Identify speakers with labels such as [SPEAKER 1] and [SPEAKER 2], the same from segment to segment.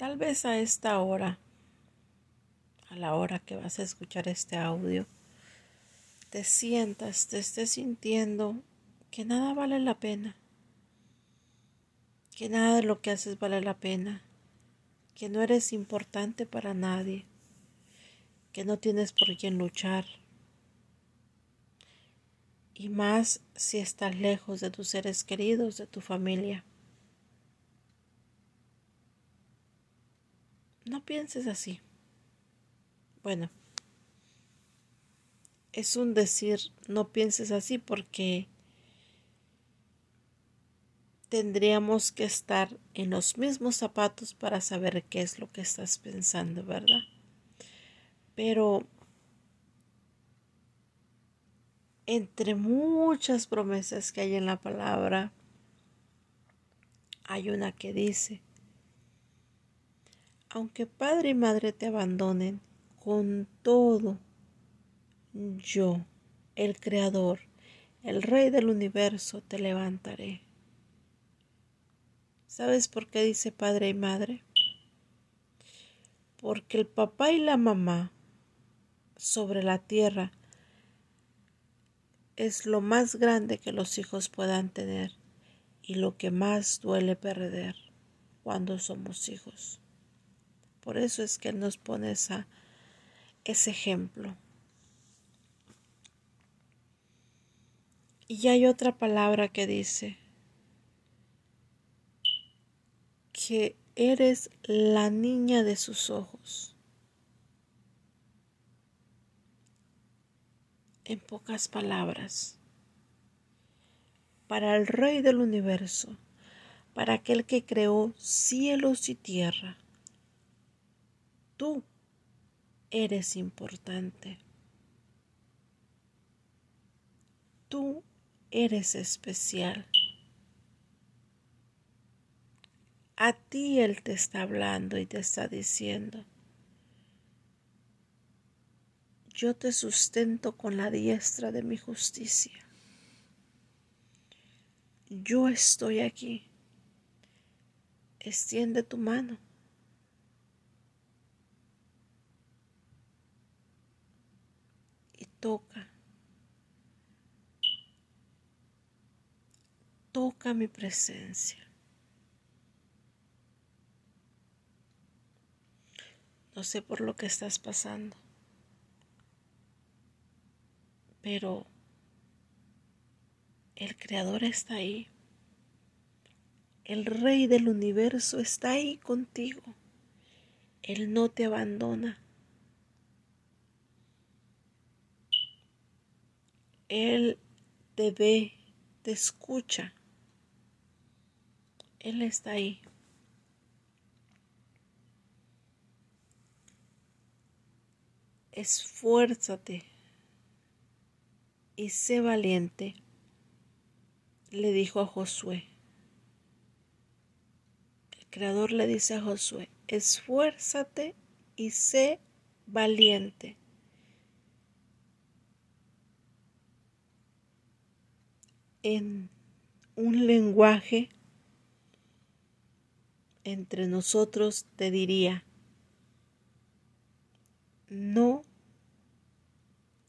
[SPEAKER 1] Tal vez a esta hora, a la hora que vas a escuchar este audio, te sientas, te estés sintiendo que nada vale la pena, que nada de lo que haces vale la pena, que no eres importante para nadie, que no tienes por quién luchar, y más si estás lejos de tus seres queridos, de tu familia. No pienses así. Bueno, es un decir, no pienses así porque tendríamos que estar en los mismos zapatos para saber qué es lo que estás pensando, ¿verdad? Pero entre muchas promesas que hay en la palabra, hay una que dice, aunque padre y madre te abandonen, con todo, yo, el Creador, el Rey del universo, te levantaré. ¿Sabes por qué dice padre y madre? Porque el papá y la mamá sobre la tierra es lo más grande que los hijos puedan tener y lo que más duele perder cuando somos hijos. Por eso es que Él nos pone esa, ese ejemplo. Y hay otra palabra que dice que eres la niña de sus ojos. en pocas palabras, para el Rey del universo, para aquel que creó cielos y tierra. Tú eres importante. Tú eres especial. A ti Él te está hablando y te está diciendo, yo te sustento con la diestra de mi justicia. Yo estoy aquí. Extiende tu mano. Toca. Toca mi presencia. No sé por lo que estás pasando. Pero el Creador está ahí. El Rey del universo está ahí contigo. Él no te abandona. Él te ve, te escucha. Él está ahí. Esfuérzate y sé valiente, le dijo a Josué. El Creador le dice a Josué, esfuérzate y sé valiente. En un lenguaje entre nosotros te diría, no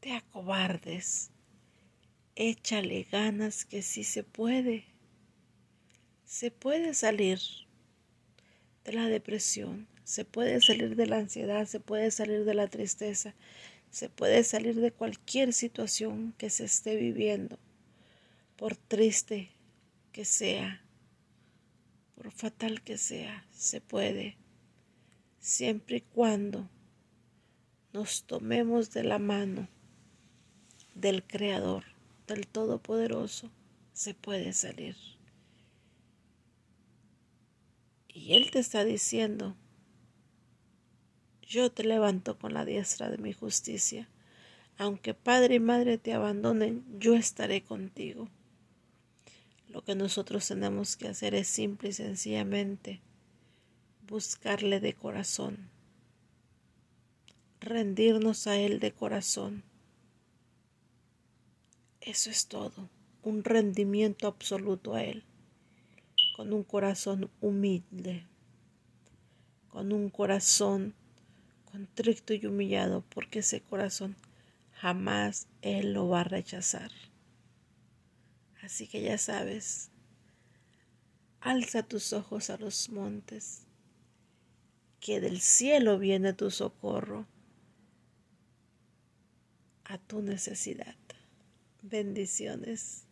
[SPEAKER 1] te acobardes échale ganas que sí se puede. Se puede salir de la depresión, se puede salir de la ansiedad, se puede salir de la tristeza, se puede salir de cualquier situación que se esté viviendo, por triste que sea, por fatal que sea, se puede, siempre y cuando nos tomemos de la mano del Creador del Todopoderoso se puede salir. Y Él te está diciendo, yo te levanto con la diestra de mi justicia. Aunque padre y madre te abandonen, yo estaré contigo. Lo que nosotros tenemos que hacer es simple y sencillamente buscarle de corazón, rendirnos a Él de corazón. Eso es todo, un rendimiento absoluto a Él, con un corazón humilde, con un corazón contrito y humillado, porque ese corazón jamás Él lo va a rechazar. Así que ya sabes, alza tus ojos a los montes, que del cielo viene tu socorro a tu necesidad. Bendiciones.